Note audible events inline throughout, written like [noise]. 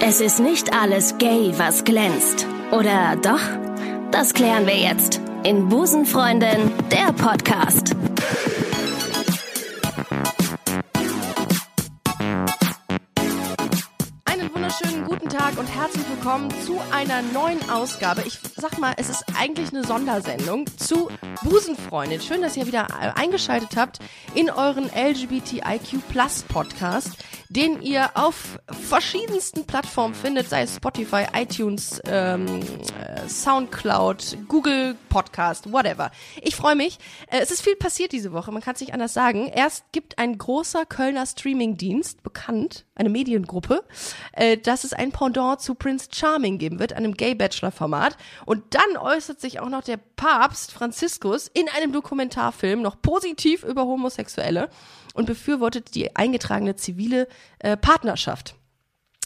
Es ist nicht alles gay, was glänzt. Oder doch? Das klären wir jetzt in Busenfreundin, der Podcast. Einen wunderschönen guten Tag und herzlich willkommen zu einer neuen Ausgabe. Ich sag mal, es ist eigentlich eine Sondersendung zu Busenfreundin. Schön, dass ihr wieder eingeschaltet habt in euren LGBTIQ Plus Podcast, den ihr auf verschiedensten Plattformen findet, sei es Spotify, iTunes, ähm, äh, Soundcloud, Google Podcast, whatever. Ich freue mich. Äh, es ist viel passiert diese Woche, man kann es nicht anders sagen. Erst gibt ein großer Kölner Streamingdienst bekannt, eine Mediengruppe, äh, dass es ein Pendant zu Prince Charming geben wird, einem Gay-Bachelor-Format. Und dann äußert sich auch noch der Papst Franziskus in einem Dokumentarfilm noch positiv über Homosexuelle und befürwortet die eingetragene zivile äh, Partnerschaft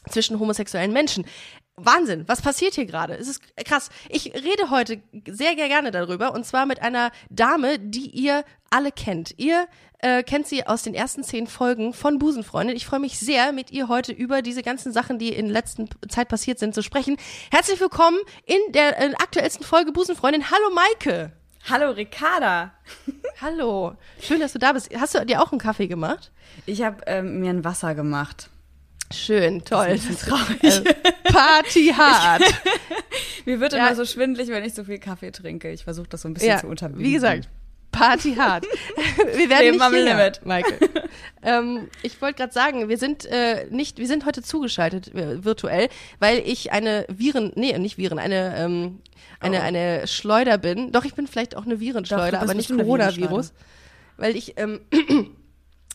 zwischen homosexuellen Menschen. Wahnsinn, was passiert hier gerade? Es ist krass. Ich rede heute sehr, sehr gerne darüber und zwar mit einer Dame, die ihr alle kennt. Ihr äh, kennt sie aus den ersten zehn Folgen von Busenfreundin. Ich freue mich sehr, mit ihr heute über diese ganzen Sachen, die in letzter Zeit passiert sind, zu sprechen. Herzlich willkommen in der äh, aktuellsten Folge Busenfreundin. Hallo Maike. Hallo Ricarda. Hallo. Schön, dass du da bist. Hast du dir auch einen Kaffee gemacht? Ich habe ähm, mir ein Wasser gemacht. Schön, toll. Das ist bisschen traurig. Äh, Party [laughs] hart. Mir wird Ja. immer so schwindelig, wenn ich so viel Kaffee trinke. Ich versuche das so ein bisschen ja, zu unterbinden. wie gesagt, Party hart. [laughs] Wir werden Leben nicht am hierher, Limit. Michael. [laughs] ähm, ich wollte gerade sagen, wir sind äh, nicht, wir sind heute zugeschaltet äh, virtuell, weil ich eine Viren, nee, nicht Viren, eine ähm, eine Oh. eine Schleuder bin. Doch ich bin vielleicht auch eine Virenschleuder, Doch, aber nicht Coronavirus, weil ich ähm,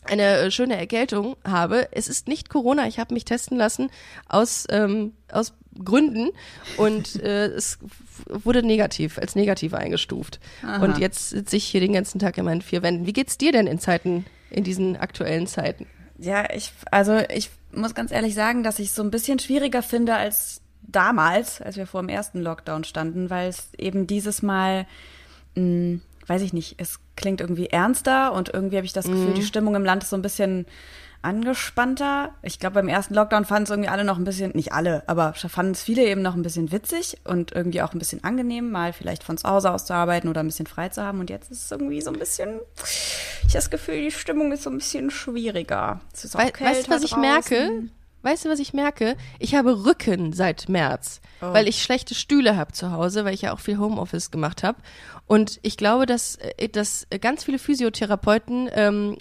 eine äh, schöne Erkältung habe. Es ist nicht Corona, ich habe mich testen lassen aus, ähm, aus Gründen und [laughs] äh, es wurde negativ, als negativ eingestuft. Aha. Und jetzt sitze ich hier den ganzen Tag in meinen vier Wänden. Wie geht's dir denn in Zeiten, in diesen aktuellen Zeiten? Ja, ich, also ich muss ganz ehrlich sagen, dass ich es so ein bisschen schwieriger finde als damals, als wir vor dem ersten Lockdown standen, weil es eben dieses Mal, mh, weiß ich nicht, es klingt irgendwie ernster und irgendwie habe ich das Gefühl, die Stimmung im Land ist so ein bisschen angespannter. Ich glaube, beim ersten Lockdown fanden es irgendwie alle noch ein bisschen, nicht alle, aber fanden es viele eben noch ein bisschen witzig und irgendwie auch ein bisschen angenehm, mal vielleicht von zu Hause aus zu arbeiten oder ein bisschen frei zu haben. Und jetzt ist es irgendwie so ein bisschen, ich habe das Gefühl, die Stimmung ist so ein bisschen schwieriger. Es ist auch Wei weißt du, was ich kälter merke? Weißt du, was ich merke? Ich habe Rücken seit März, Oh. weil ich schlechte Stühle habe zu Hause, weil ich ja auch viel Homeoffice gemacht habe. Und ich glaube, dass, äh, dass ganz viele Physiotherapeuten ähm,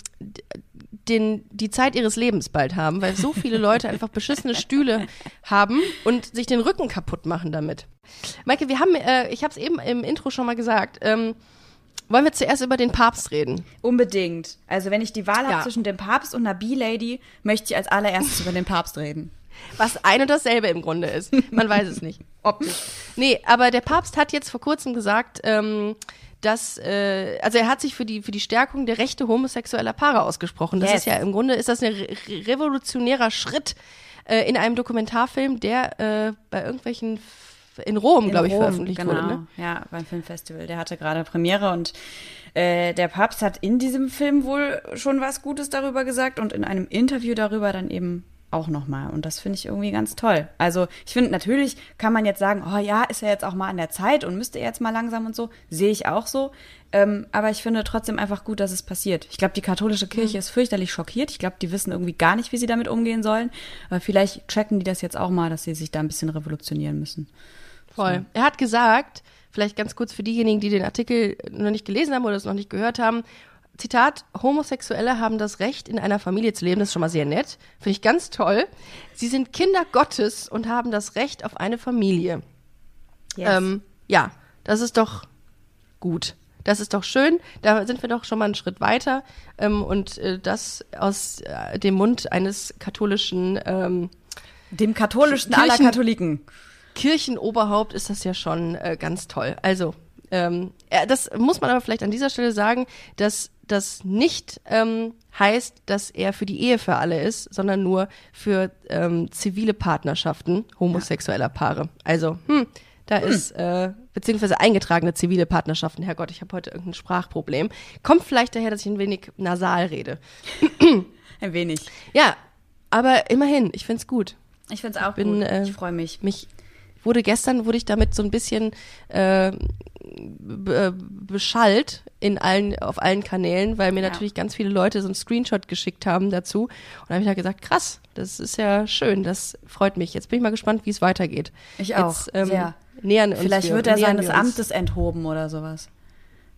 den, die Zeit ihres Lebens bald haben, weil so viele Leute [laughs] einfach beschissene Stühle haben und sich den Rücken kaputt machen damit. Maike, wir haben, äh, ich habe es eben im Intro schon mal gesagt, ähm, wollen wir zuerst über den Papst reden? Unbedingt. Also wenn ich die Wahl Ja. habe zwischen dem Papst und einer B-Lady, möchte ich als allererstes über den Papst reden. Was ein und dasselbe im Grunde ist. Man weiß es nicht. [laughs] Optisch. Nee, aber der Papst hat jetzt vor kurzem gesagt, ähm, dass, äh, also er hat sich für die, für die Stärkung der Rechte homosexueller Paare ausgesprochen. Das Yes. ist ja im Grunde, ist das ein re revolutionärer Schritt äh, in einem Dokumentarfilm, der äh, bei irgendwelchen, in Rom, glaube ich, Rom, veröffentlicht genau. wurde. Ne? Ja, beim Filmfestival. Der hatte gerade Premiere und äh, der Papst hat in diesem Film wohl schon was Gutes darüber gesagt und in einem Interview darüber dann eben auch nochmal. Und das finde ich irgendwie ganz toll. Also ich finde, natürlich kann man jetzt sagen, oh ja, ist er jetzt auch mal an der Zeit und müsste er jetzt mal langsam und so. Sehe ich auch so. Ähm, aber ich finde trotzdem einfach gut, dass es passiert. Ich glaube, die katholische Kirche ist fürchterlich schockiert. Ich glaube, die wissen irgendwie gar nicht, wie sie damit umgehen sollen. Aber vielleicht checken die das jetzt auch mal, dass sie sich da ein bisschen revolutionieren müssen. Voll. Er hat gesagt, vielleicht ganz kurz für diejenigen, die den Artikel noch nicht gelesen haben oder es noch nicht gehört haben, Zitat, Homosexuelle haben das Recht, in einer Familie zu leben. Das ist schon mal sehr nett. Finde ich ganz toll. Sie sind Kinder Gottes und haben das Recht auf eine Familie. Ähm, ja, das ist doch gut. Das ist doch schön. Da sind wir doch schon mal einen Schritt weiter. Ähm, und äh, das aus äh, dem Mund eines katholischen ähm, Dem katholischsten aller Kirchen- Katholiken. Kirchenoberhaupt ist das ja schon äh, ganz toll. Also, ähm, äh, das muss man aber vielleicht an dieser Stelle sagen, dass das nicht ähm, heißt, dass er für die Ehe für alle ist, sondern nur für ähm, zivile Partnerschaften homosexueller Paare. Also, hm, da ist, äh, beziehungsweise eingetragene zivile Partnerschaften. Herrgott, ich habe heute irgendein Sprachproblem. Kommt vielleicht daher, dass ich ein wenig nasal rede. [clears throat] Ein wenig. Ja, aber immerhin, ich find's gut. Ich finde es auch bin, gut. äh, ich freue mich. Mich wurde gestern, wurde ich damit so ein bisschen äh, äh, beschallt in allen, auf allen Kanälen, weil mir Ja. natürlich ganz viele Leute so einen Screenshot geschickt haben dazu. Und da habe ich halt gesagt, krass, das ist ja schön, das freut mich. Jetzt bin ich mal gespannt, wie es weitergeht. Ich auch, Jetzt, ähm, sehr. Nähern uns Vielleicht wir, wird er seines wir. Amtes enthoben oder sowas.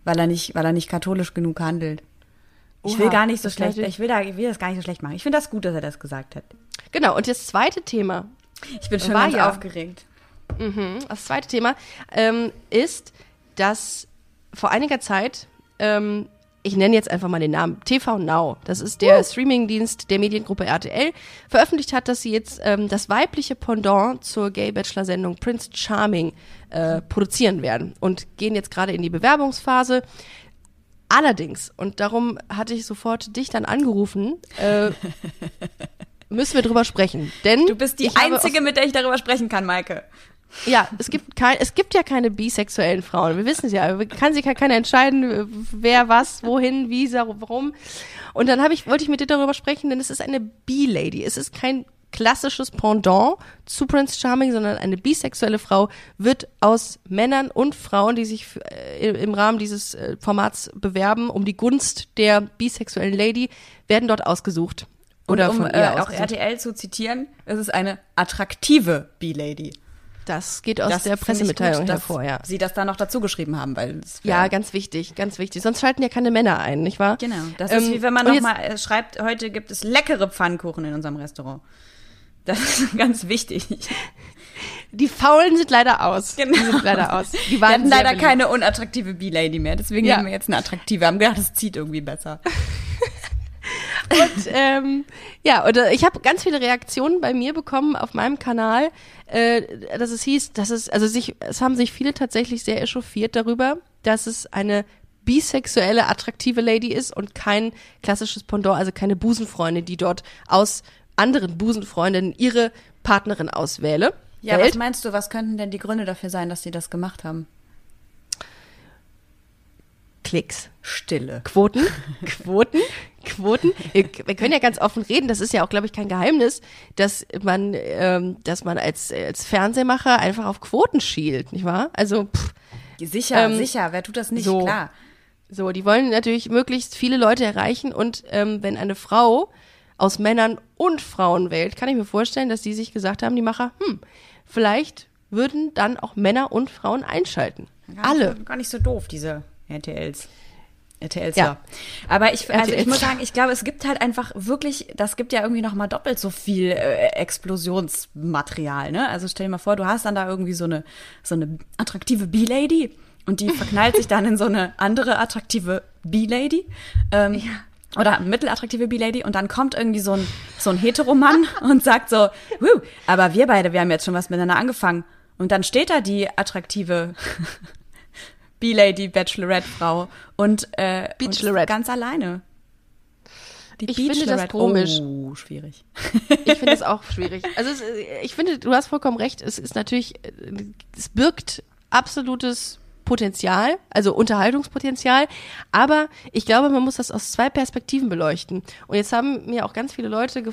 Weil er nicht, weil er nicht katholisch genug handelt. Ich Oha, will gar nicht so das schlecht, ich will, da, ich will das gar nicht so schlecht machen. Ich finde das gut, dass er das gesagt hat. Genau, und das zweite Thema, Ich bin schon ganz ja. aufgeregt. Das zweite Thema ähm, ist, dass vor einiger Zeit, ähm, ich nenne jetzt einfach mal den Namen, TV Now, das ist der Streamingdienst der Mediengruppe RTL, veröffentlicht hat, dass sie jetzt ähm, das weibliche Pendant zur Gay-Bachelor-Sendung Prince Charming äh, produzieren werden und gehen jetzt gerade in die Bewerbungsphase. Allerdings, und darum hatte ich sofort dich dann angerufen, äh, [laughs] müssen wir drüber sprechen. Denn Du bist die Einzige, mit der ich darüber sprechen kann, Maike. Ja, es gibt kein, es gibt ja keine bisexuellen Frauen. Wir wissen es ja. Kann sich ja keiner entscheiden, wer was, wohin, wie, warum. Und dann habe ich, wollte ich mit dir darüber sprechen, denn es ist eine B-Lady. Es ist kein klassisches Pendant zu Prince Charming, sondern eine bisexuelle Frau wird aus Männern und Frauen, die sich äh, im Rahmen dieses äh, Formats bewerben, um die Gunst der bisexuellen Lady, werden dort ausgesucht. Oder Und um äh, auch. RTL zu zitieren, es ist eine attraktive B-Lady. Das geht aus Das der Pressemitteilung gut, hervor, ja. Sie das da noch dazu geschrieben haben, weil es Ja, ganz wichtig, ganz wichtig. Sonst schalten ja keine Männer ein, nicht wahr? Genau. Das Ähm, ist wie wenn man und noch jetzt- mal äh, schreibt, heute gibt es leckere Pfannkuchen in unserem Restaurant. Das ist [laughs] ganz wichtig. Die Faulen sind leider aus. Genau. Die sind leider aus. Die Wir waren hatten sehr leider beliebt. keine unattraktive B-Lady mehr, deswegen Ja. nehmen wir jetzt eine attraktive. Wir haben gedacht, das zieht irgendwie besser. Und, ähm, ja, und äh, ich habe ganz viele Reaktionen bei mir bekommen auf meinem Kanal, äh, dass es hieß, dass es, also sich, es haben sich viele tatsächlich sehr echauffiert darüber, dass es eine bisexuelle, attraktive Lady ist und kein klassisches Pendant, also keine Busenfreundin, die dort aus anderen Busenfreundinnen ihre Partnerin auswähle. Ja, wählt. was meinst du, was könnten denn die Gründe dafür sein, dass sie das gemacht haben? Klicks. Stille. Quoten, [laughs] Quoten, Quoten. Wir, wir können ja ganz offen reden. Das ist ja auch, glaube ich, kein Geheimnis, dass man, ähm, dass man als, als Fernsehmacher einfach auf Quoten schielt, nicht wahr? Also, pff, Sicher, Ähm, sicher, wer tut das nicht? so. Klar. so, die wollen natürlich möglichst viele Leute erreichen und ähm, wenn eine Frau aus Männern und Frauen wählt, kann ich mir vorstellen, dass die sich gesagt haben, die Macher, hm, vielleicht würden dann auch Männer und Frauen einschalten. Gar Alle. Gar nicht so doof, diese RTLs. RTLs, Ja. ja. Aber ich, also ich muss sagen, ich glaube, es gibt halt einfach wirklich, das gibt ja irgendwie noch mal doppelt so viel äh, Explosionsmaterial, ne? Also stell dir mal vor, du hast dann da irgendwie so eine, so eine attraktive B-Lady und die verknallt sich dann in so eine andere attraktive B-Lady. Ähm, Oder mittelattraktive B-Lady und dann kommt irgendwie so ein, so ein Heteromann [laughs] und sagt so, Wuh, aber wir beide, wir haben jetzt schon was miteinander angefangen. Und dann steht da die attraktive B-Lady, Bachelorette-Frau und, äh, Bachelorette. und ganz alleine. Die Ich finde das Bachelorette. komisch. Oh, schwierig. Ich finde es auch schwierig. Also es, ich finde, du hast vollkommen recht. Es ist natürlich, äh, es birgt absolutes Potenzial, also Unterhaltungspotenzial. Aber ich glaube, man muss das aus zwei Perspektiven beleuchten. Und jetzt haben mir auch ganz viele Leute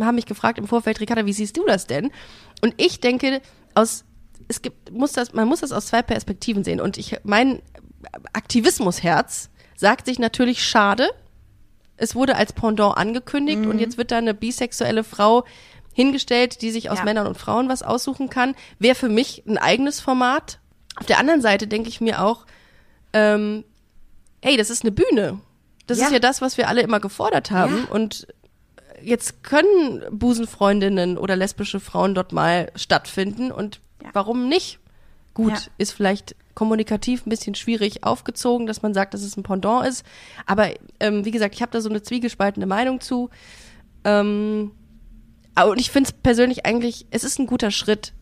haben mich gefragt im Vorfeld, Ricarda, wie siehst du das denn? Und ich denke, aus es gibt, muss das, man muss das aus zwei Perspektiven sehen. Und ich, mein Aktivismusherz sagt sich natürlich schade, es wurde als Pendant angekündigt Mhm. und jetzt wird da eine bisexuelle Frau hingestellt, die sich aus Ja. Männern und Frauen was aussuchen kann. Wäre für mich ein eigenes Format. Auf der anderen Seite denke ich mir auch, ähm, hey, das ist eine Bühne. Das Ja. ist ja das, was wir alle immer gefordert haben. Ja. Und jetzt können Busenfreundinnen oder lesbische Frauen dort mal stattfinden. Und Ja. warum nicht? Gut, Ja. ist vielleicht kommunikativ ein bisschen schwierig aufgezogen, dass man sagt, dass es ein Pendant ist. Aber ähm, wie gesagt, ich habe da so eine zwiegespaltene Meinung zu. Ähm, und ich finde es persönlich eigentlich, es ist ein guter Schritt,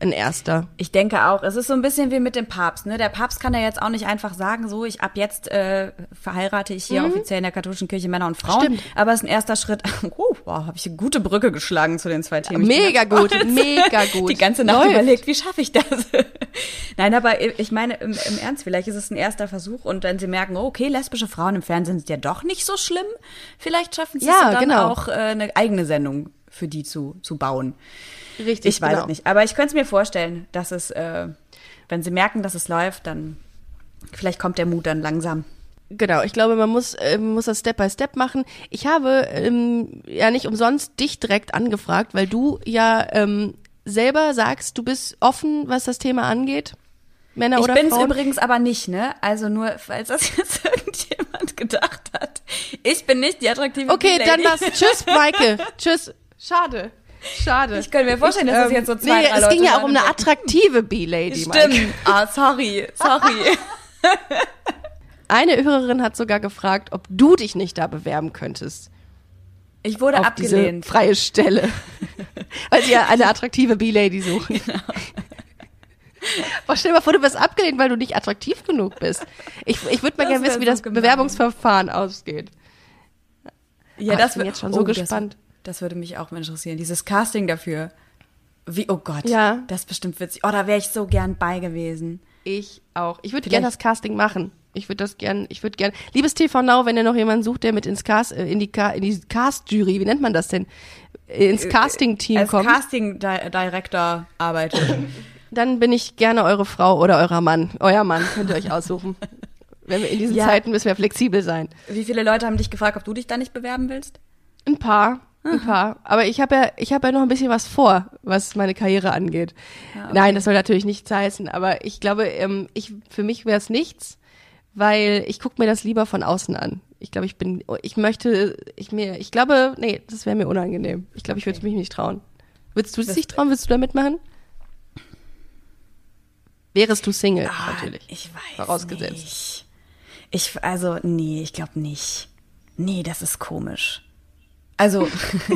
ein erster. Ich denke auch, es ist so ein bisschen wie mit dem Papst. Ne? Der Papst kann ja jetzt auch nicht einfach sagen, so, ich ab jetzt äh, verheirate ich hier offiziell in der katholischen Kirche Männer und Frauen. Mhm. Stimmt. Aber es ist ein erster Schritt. [laughs] Oh, wow, habe ich eine gute Brücke geschlagen zu den zwei Themen. Ich Mega gut, stolz. mega [laughs] gut. Die ganze Nacht Läuft. überlegt, wie schaffe ich das? [laughs] Nein, aber ich meine, im, im Ernst, vielleicht ist es ein erster Versuch und wenn sie merken, oh, okay, lesbische Frauen im Fernsehen sind ja doch nicht so schlimm, vielleicht schaffen sie Ja, es dann genau. auch äh, eine eigene Sendung für die zu, zu bauen. Richtig, Ich weiß genau. es nicht. Aber ich könnte es mir vorstellen, dass es, äh, wenn sie merken, dass es läuft, dann vielleicht kommt der Mut dann langsam. Genau, ich glaube, man muss, äh, muss das Step by Step machen. Ich habe ähm, ja nicht umsonst dich direkt angefragt, weil du ja ähm, selber sagst, du bist offen, was das Thema angeht. Männer Ich oder bin es Frauen. übrigens aber nicht, ne? Also nur, falls das [laughs] jetzt irgendjemand gedacht hat. Ich bin nicht die attraktive Okay, dann was. Tschüss, Maike. [laughs] Tschüss. Schade. Schade. Ich könnte mir vorstellen, dass das jetzt so zwei, nee, es Leute ging ja auch um eine attraktive B-Lady. Stimmt. Ah, sorry, sorry. Eine Hörerin hat sogar gefragt, ob du dich nicht da bewerben könntest. Ich wurde auf abgelehnt. diese freie Stelle. [laughs] Weil sie ja eine attraktive B-Lady suchen. Genau. [laughs] Boah, stell dir mal vor, du wirst abgelehnt, weil du nicht attraktiv genug bist. Ich, ich würde mal gerne wissen, wie so das gemein. Bewerbungsverfahren ausgeht. Ja, Ah, das ich bin wär- jetzt schon so oh, das- gespannt. Das, würde mich auch mal interessieren. Dieses Casting dafür. Wie, oh Gott. Ja. Das ist bestimmt witzig. Oh, da wäre ich so gern bei gewesen. Ich auch. Ich würde gerne das Casting machen. Ich würde das gern, ich würde gern. Liebes TV Now, wenn ihr noch jemanden sucht, der mit ins Cast, äh, in die, in die Cast-Jury, wie nennt man das denn? Äh, Ins Casting-Team Als kommt, Casting-Director arbeitet. [laughs] dann bin ich gerne eure Frau oder eurer Mann. Euer Mann könnt ihr euch aussuchen. Wenn wir in diesen Ja. Zeiten müssen wir flexibel sein. Wie viele Leute haben dich gefragt, ob du dich da nicht bewerben willst? Ein paar, ein paar. Aber ich habe ja, ich habe ja noch ein bisschen was vor, was meine Karriere angeht. Nein, das soll natürlich nichts heißen. Aber ich glaube, ähm, ich für mich wäre es nichts, weil ich gucke mir das lieber von außen an. Ich glaube, ich bin, ich möchte, ich mir, ich glaube, nee, das wäre mir unangenehm. Ich glaube, ich würde mich nicht trauen. Würdest du es dich trauen? Würdest du da mitmachen? Wärest du Single, Ah, natürlich. Ich weiß Vorausgesetzt. nicht. Ich, also, nee, ich glaube nicht. Nee, das ist komisch. Also, [laughs] [laughs]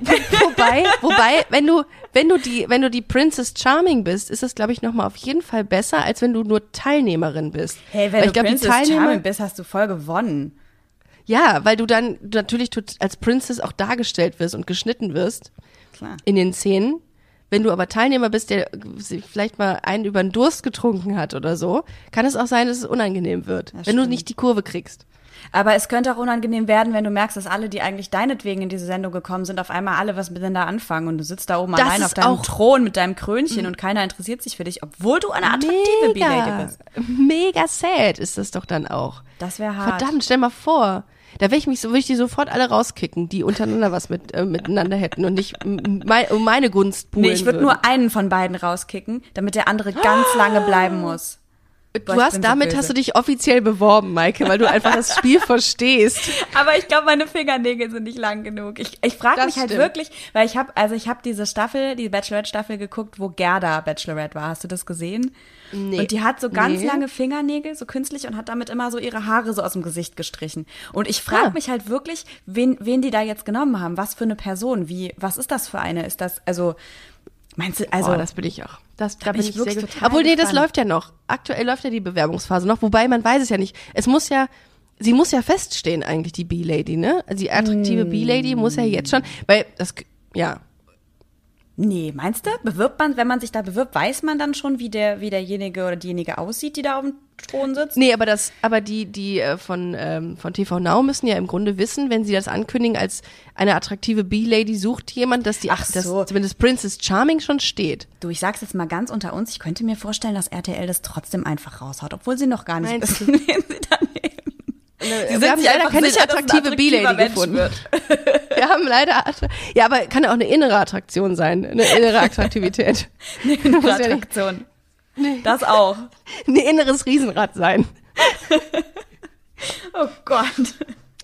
wobei, wobei, wenn du, wenn du die, wenn du die Princess Charming bist, ist das, glaube ich, nochmal auf jeden Fall besser, als wenn du nur Teilnehmerin bist. hey, Weil wenn ich du glaub, Princess Charming bist, hast du voll gewonnen. Ja, weil du dann du natürlich als Princess auch dargestellt wirst und geschnitten wirst Klar. in den Szenen. Wenn du aber Teilnehmer bist, der vielleicht mal einen über den Durst getrunken hat oder so, kann es auch sein, dass es unangenehm wird, Das wenn du stimmt. nicht die Kurve kriegst. Aber es könnte auch unangenehm werden, wenn du merkst, dass alle, die eigentlich deinetwegen in diese Sendung gekommen sind, auf einmal alle was miteinander anfangen und du sitzt da oben Das allein auf deinem Thron mit deinem Krönchen und keiner interessiert sich für dich, obwohl du eine attraktive B-Lady bist. mega sad ist das doch dann auch. Das wäre hart. Verdammt, stell mal vor. Da wäre ich mich so, würde ich die sofort alle rauskicken, die untereinander was mit, äh, miteinander hätten und nicht m- mei- um meine Gunst buhlen Nee, ich würde nur einen von beiden rauskicken, damit der andere ganz lange bleiben muss. Boah, Du hast so damit böse. hast du dich offiziell beworben, Maike, weil du einfach das Spiel [laughs] verstehst. Aber ich glaube, meine Fingernägel sind nicht lang genug. Ich, ich frage mich halt stimmt. wirklich, weil ich habe, also ich habe diese Staffel, die Bachelorette-Staffel geguckt, wo Gerda Bachelorette war. Hast du das gesehen? Nee. Und die hat so ganz Nee. lange Fingernägel, so künstlich, und hat damit immer so ihre Haare so aus dem Gesicht gestrichen. Und ich frage Ah. mich halt wirklich, wen, wen die da jetzt genommen haben. Was für eine Person? Wie, was ist das für eine? Ist das, also, meinst du, also, oh, das bin ich auch. Das, da bin bin ich ich wirklich total Obwohl, nee, das läuft ja noch. Aktuell läuft ja die Bewerbungsphase noch, wobei man weiß es ja nicht. Es muss ja, sie muss ja feststehen eigentlich, die B-Lady, ne? Also die attraktive Hm. B-Lady muss ja jetzt schon, weil das, ja, nee, meinst du? Bewirbt man, wenn man sich da bewirbt, weiß man dann schon, wie der, wie derjenige oder diejenige aussieht, die da auf dem Thron sitzt? Nee, aber das, aber die, die äh, von, ähm, von TV Now müssen ja im Grunde wissen, wenn sie das ankündigen als eine attraktive B-Lady sucht jemand, dass die, Ach dass so. zumindest Princess Charming schon steht. Du, ich sag's jetzt mal ganz unter uns, ich könnte mir vorstellen, dass RTL das trotzdem einfach raushaut, obwohl sie noch gar nicht Meinst wissen, [laughs] wen sie da nehmen. Wir sind haben sich leider keine attraktive B-Lady gefunden. [laughs] Wir haben leider, ja, aber kann ja auch eine innere Attraktion sein, eine innere Attraktivität. [laughs] Eine [laughs] nicht- Attraktion. Das auch. Ein inneres Riesenrad sein. Oh Gott.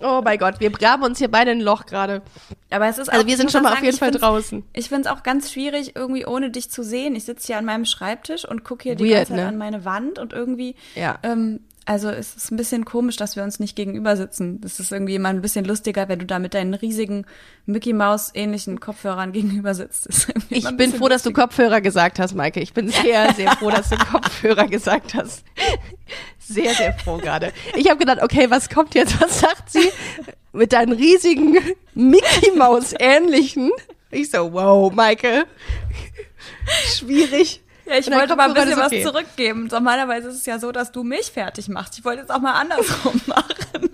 Oh mein Gott, wir graben uns hier beide ein Loch gerade. Aber es ist Also wir sind schon mal auf sagen, jeden ich Fall draußen. Ich finde es auch ganz schwierig, irgendwie ohne dich zu sehen. Ich sitze hier an meinem Schreibtisch und gucke hier die Weird, ganze Zeit ne? an meine Wand und irgendwie, Ja. ähm, also es ist ein bisschen komisch, dass wir uns nicht gegenüber sitzen. Das ist irgendwie immer ein bisschen lustiger, wenn du da mit deinen riesigen Mickey Maus ähnlichen Kopfhörern gegenüber sitzt. Ich bin froh, dass du lustiger. Kopfhörer gesagt hast, Maike. Ich bin sehr, sehr froh, dass du Kopfhörer gesagt hast. Sehr, sehr froh gerade. Ich habe gedacht, okay, was kommt jetzt? Was sagt sie? Mit deinen riesigen Mickey Maus ähnlichen. Ich so, wow, Maike. Schwierig. Ja, ich wollte mal ein bisschen was okay. zurückgeben. Normalerweise ist es ja so, dass du mich fertig machst. Ich wollte es auch mal andersrum [laughs] machen.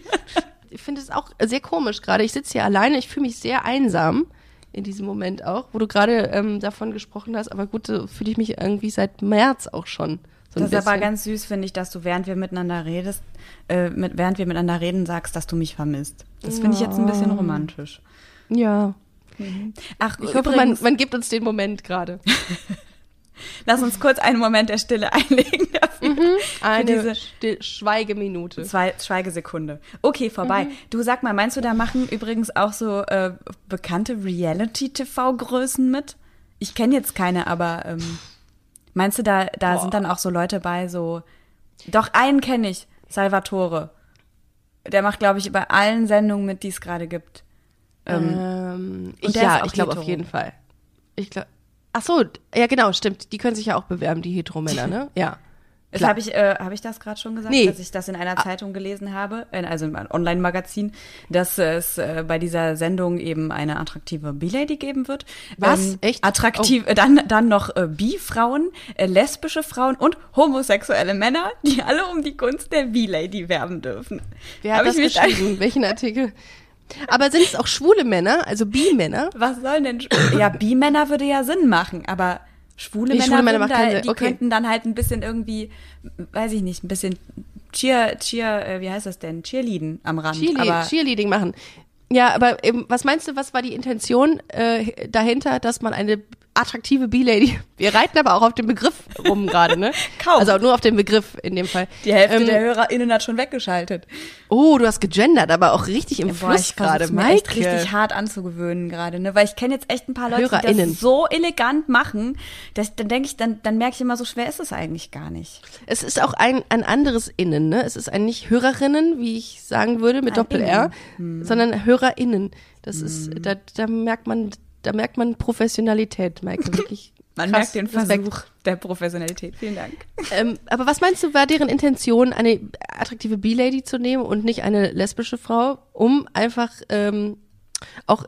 finde es auch sehr komisch gerade. Ich sitze hier alleine, ich fühle mich sehr einsam in diesem Moment auch, wo du gerade ähm, davon gesprochen hast. Aber gut, so fühle ich mich irgendwie seit März auch schon. So das ist aber ganz süß, finde ich, dass du, während wir miteinander redest, äh, mit, während wir miteinander reden, sagst, dass du mich vermisst. Das finde ich jetzt ein bisschen romantisch. Ja. Mhm. Ach, ich hoffe, man, man gibt uns den Moment gerade. [laughs] Lass uns kurz einen Moment der Stille [laughs] einlegen dafür. Mhm, eine diese Still Schweigeminute. Zwei Schweigesekunde. Okay, vorbei. Mhm. Du sag mal, meinst du, da machen übrigens auch so äh, bekannte Reality-TV-Größen mit? Ich kenne jetzt keine, aber ähm, meinst du, da, da sind dann auch so Leute bei, so. Doch, einen kenne ich, Salvatore. Der macht, glaube ich, bei allen Sendungen mit, die es gerade gibt. Ähm, ähm, ja, ich glaube auf jeden Fall. Ich glaube, Ach so, ja genau, stimmt. Die können sich ja auch bewerben, die Heteromänner, ne? [laughs] Ja. Habe ich, äh, hab ich das gerade schon gesagt, nee. dass ich das in einer Zeitung gelesen habe, also in einem Online-Magazin, dass es äh, bei dieser Sendung eben eine attraktive B-Lady geben wird. Was? Ähm, Echt? Attraktiv, oh. dann, dann noch äh, Bi-Frauen, äh, lesbische Frauen und homosexuelle Männer, die alle um die Gunst der B-Lady werben dürfen. Wer hat Hab das geschrieben? Welchen Artikel? Aber sind es auch schwule Männer, also Bi-Männer? Was sollen denn? Ja, Bi-Männer würde ja Sinn machen, aber schwule nee, Männer, schwule Männer da, die okay. könnten dann halt ein bisschen irgendwie, weiß ich nicht, ein bisschen Cheer, Cheer, äh, wie heißt das denn? Cheerleading am Rand. Cheerle aber Cheerleading machen. Ja, aber eben, was meinst du, was war die Intention äh, dahinter, dass man eine attraktive B-Lady. Wir reiten aber auch auf dem Begriff rum gerade, ne? [laughs] Kaum. Also nur auf dem Begriff in dem Fall. Die Hälfte ähm, der HörerInnen hat schon weggeschaltet. Oh, du hast gegendert, aber auch richtig im ja, boah, Fluss gerade, Mike. echt richtig hart anzugewöhnen gerade, ne? Weil ich kenne jetzt echt ein paar Leute, die das so elegant machen, dass dann denke ich, dann, dann merke ich immer, so schwer ist es eigentlich gar nicht. Es ist auch ein, ein anderes Innen, ne? Es ist ein nicht Hörerinnen, wie ich sagen würde, mit Doppel-R, hm. sondern HörerInnen. Das hm. ist, da, da merkt man da merkt man Professionalität, Michael, wirklich. [laughs] Man merkt den Versuch Respekt. der Professionalität. Vielen Dank. Ähm, aber was meinst du, war deren Intention, eine attraktive B-Lady zu nehmen und nicht eine lesbische Frau, um einfach ähm, auch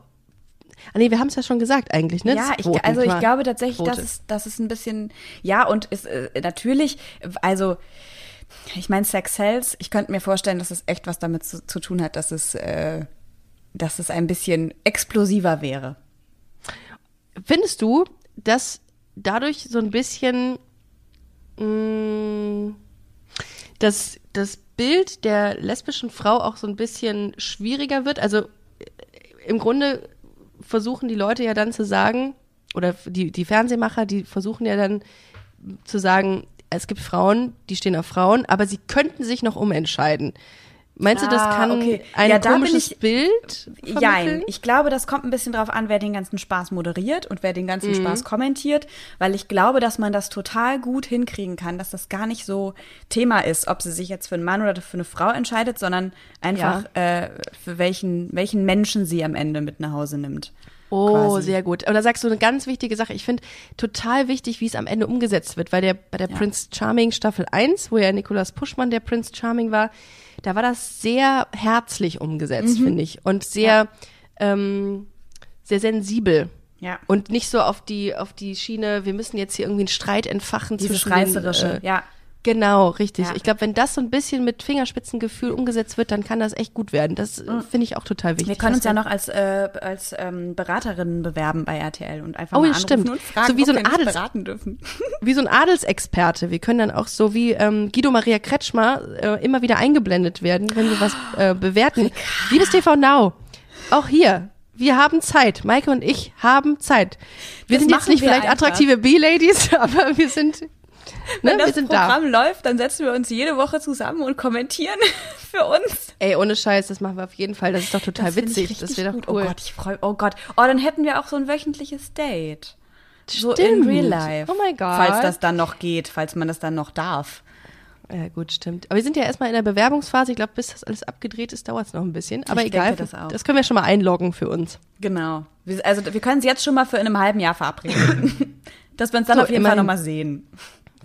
Ah nee, wir haben es ja schon gesagt eigentlich, ne? Ja, ich, also ich glaube tatsächlich, dass es, dass es ein bisschen, ja, und ist äh, natürlich, also ich meine, Sex Cells, ich könnte mir vorstellen, dass es echt was damit zu, zu tun hat, dass es, äh, dass es ein bisschen explosiver wäre. Findest du, dass dadurch so ein bisschen mh, mm, das, das Bild der lesbischen Frau auch so ein bisschen schwieriger wird? Also im Grunde versuchen die Leute ja dann zu sagen, oder die, die Fernsehmacher, die versuchen ja dann zu sagen, es gibt Frauen, die stehen auf Frauen, aber sie könnten sich noch umentscheiden. Meinst du, das ah, kann okay. ein ja, komisches ich, Bild Nein, ich glaube, das kommt ein bisschen drauf an, wer den ganzen Spaß moderiert und wer den ganzen mhm. Spaß kommentiert, weil ich glaube, dass man das total gut hinkriegen kann, dass das gar nicht so Thema ist, ob sie sich jetzt für einen Mann oder für eine Frau entscheidet, sondern einfach ja. äh, für welchen, welchen Menschen sie am Ende mit nach Hause nimmt. Oh, quasi. sehr gut. Und da sagst du eine ganz wichtige Sache. Ich finde total wichtig, wie es am Ende umgesetzt wird, weil der bei der ja. Prince Charming Staffel 1, wo ja Nikolaus Puschmann der Prince Charming war, da war das sehr herzlich umgesetzt, mhm. finde ich. Und sehr, ja. ähm, sehr sensibel. Ja. Und nicht so auf die, auf die Schiene, wir müssen jetzt hier irgendwie einen Streit entfachen Dieses zwischen Reißerische, äh, ja. Genau, richtig. Ja. Ich glaube, wenn das so ein bisschen mit Fingerspitzengefühl umgesetzt wird, dann kann das echt gut werden. Das mhm. finde ich auch total wichtig. Wir können uns ja noch als, äh, als ähm, Beraterinnen bewerben bei RTL und einfach oh, mal ja, stimmt. und fragen, so wie so ein Adels beraten dürfen. [laughs] Wie so ein Adelsexperte. Wir können dann auch so wie ähm, Guido Maria Kretschmer äh, immer wieder eingeblendet werden, wenn wir was äh, bewerten. Liebes TV Now, auch hier, wir haben Zeit. Maike und ich haben Zeit. Wir das sind jetzt nicht vielleicht einfach. attraktive B-Ladies, [laughs] aber wir sind wenn ne, das Programm da. läuft, dann setzen wir uns jede Woche zusammen und kommentieren [laughs] für uns. Ey, ohne Scheiß, das machen wir auf jeden Fall. Das ist doch total das witzig. Das wäre doch cool. Oh Gott, ich freue Oh Gott. Oh, dann hätten wir auch so ein wöchentliches Date. So in real life. Oh mein Gott. Falls das dann noch geht, falls man das dann noch darf. Ja, gut, stimmt. Aber wir sind ja erstmal in der Bewerbungsphase. Ich glaube, bis das alles abgedreht ist, dauert es noch ein bisschen. Aber ich egal, das, das können wir schon mal einloggen für uns. Genau. Also wir können es jetzt schon mal für in einem halben Jahr verabreden. [laughs] dass wir uns dann so, auf jeden Fall nochmal sehen.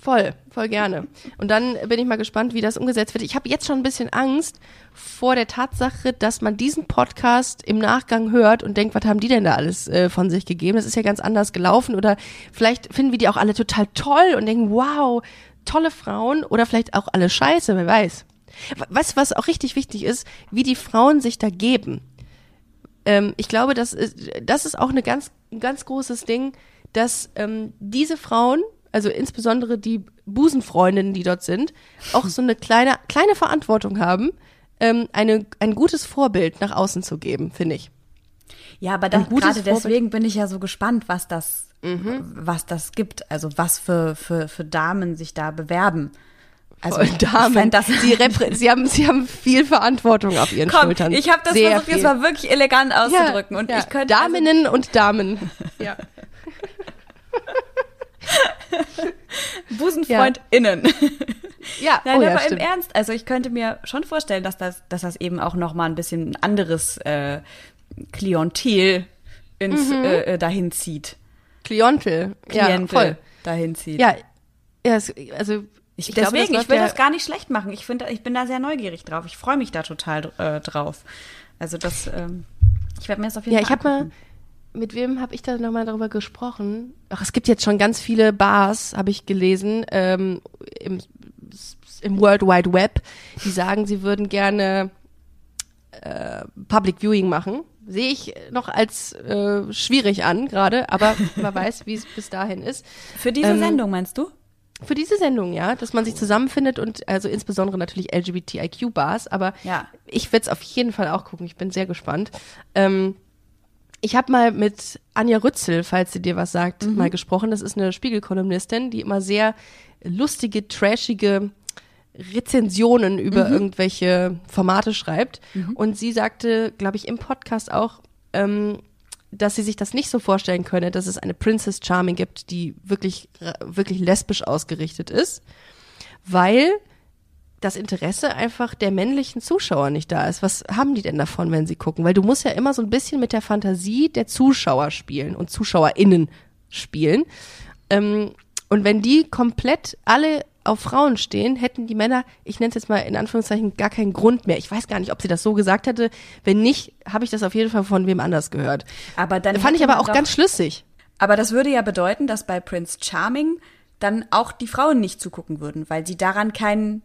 Voll, voll gerne. Und dann bin ich mal gespannt, wie das umgesetzt wird. Ich habe jetzt schon ein bisschen Angst vor der Tatsache, dass man diesen Podcast im Nachgang hört und denkt, was haben die denn da alles äh, von sich gegeben? Das ist ja ganz anders gelaufen. Oder vielleicht finden wir die auch alle total toll und denken, wow, tolle Frauen. Oder vielleicht auch alle scheiße, wer weiß. Du, was auch richtig wichtig ist, wie die Frauen sich da geben. Ähm, ich glaube, das ist, das ist auch eine ganz, ein ganz großes Ding, dass ähm, diese Frauen, also insbesondere die Busenfreundinnen, die dort sind, auch so eine kleine, kleine Verantwortung haben, ähm, eine, ein gutes Vorbild nach außen zu geben, finde ich. Ja, aber da, Ein gutes gerade deswegen bin ich ja so gespannt, was das, was das gibt. Also was für, für, für Damen sich da bewerben. Also Voll Damen, das sie, [laughs] sie, haben, sie haben viel Verantwortung auf ihren Komm, Schultern. ich habe das Sehr versucht, jetzt viel. mal wirklich elegant auszudrücken. und ja. ich könnte. also Daminnen und Damen. [laughs] Ja. [laughs] [laughs] BusenfreundInnen. [laughs] Ja, Nein, oh ja, aber im stimmt. Ernst, also ich könnte mir schon vorstellen, dass das, dass das eben auch noch mal ein bisschen ein anderes äh, Klientel ins, Mhm. äh, äh, dahin zieht. Klientel. Ja, Klientel voll. dahin zieht. Ja, ja also ich, glaube, deswegen, ich will läuft das gar nicht schlecht machen. Ich finde, ich bin da sehr neugierig drauf. Ich freue mich da total äh, drauf. Also das, ähm, ich werde mir das auf jeden Ja, Fall ich habe mal. Mit wem habe ich da nochmal darüber gesprochen? Ach, es gibt jetzt schon ganz viele Bars, habe ich gelesen, ähm, im, im World Wide Web, die sagen, sie würden gerne äh, Public Viewing machen. Sehe ich noch als äh, schwierig an gerade, aber [laughs] wer weiß, wie es bis dahin ist. Für diese ähm, Sendung meinst du? Für diese Sendung, ja, dass man sich zusammenfindet und also insbesondere natürlich LGBTIQ-Bars, aber Ja. ich werde es auf jeden Fall auch gucken. Ich bin sehr gespannt. Ähm, ich habe mal mit Anja Rützel, falls sie dir was sagt, mal gesprochen. Das ist eine Spiegelkolumnistin, die immer sehr lustige, trashige Rezensionen über irgendwelche Formate schreibt. Und sie sagte, glaube ich, im Podcast auch, ähm, dass sie sich das nicht so vorstellen könne, dass es eine Princess Charming gibt, die wirklich, wirklich lesbisch ausgerichtet ist, weil das Interesse einfach der männlichen Zuschauer nicht da ist. Was haben die denn davon, wenn sie gucken? Weil du musst ja immer so ein bisschen mit der Fantasie der Zuschauer spielen und ZuschauerInnen spielen. Ähm, und wenn die komplett alle auf Frauen stehen, hätten die Männer, ich nenne es jetzt mal in Anführungszeichen, gar keinen Grund mehr. Ich weiß gar nicht, ob sie das so gesagt hätte. Wenn nicht, habe ich das auf jeden Fall von wem anders gehört. Aber dann Fand ich aber auch ganz schlüssig. Aber das würde ja bedeuten, dass bei Prince Charming dann auch die Frauen nicht zugucken würden, weil sie daran kein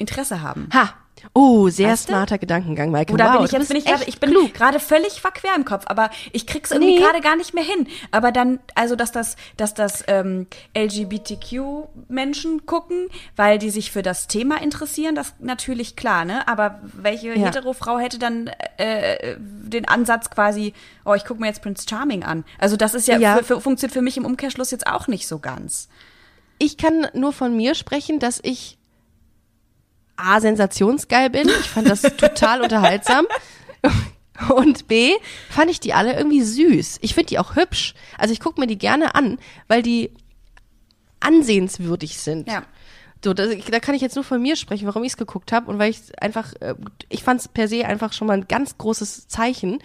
Interesse haben. Ha! Oh, sehr Weißt du? smarter Gedankengang, Michael. Oder wow, bin ich du jetzt bin ich gerade ich bin gerade völlig verquer im Kopf, aber ich krieg's irgendwie Nee. gerade gar nicht mehr hin. Aber dann also dass das dass das ähm, LGBTQ Menschen gucken, weil die sich für das Thema interessieren, das natürlich klar, ne? Aber welche Ja. hetero Frau hätte dann äh, den Ansatz quasi, oh, ich gucke mir jetzt Prince Charming an. Also das ist ja, Ja. Für, für, funktioniert für mich im Umkehrschluss jetzt auch nicht so ganz. ich kann nur von mir sprechen, dass ich A, sensationsgeil bin. Ich fand das total [laughs] unterhaltsam. Und B, fand ich die alle irgendwie süß. Ich finde die auch hübsch. Also ich gucke mir die gerne an, weil die ansehenswürdig sind. Ja. So, das, da kann ich jetzt nur von mir sprechen, warum ich es geguckt habe und weil ich einfach, äh, ich fand es per se einfach schon mal ein ganz großes Zeichen.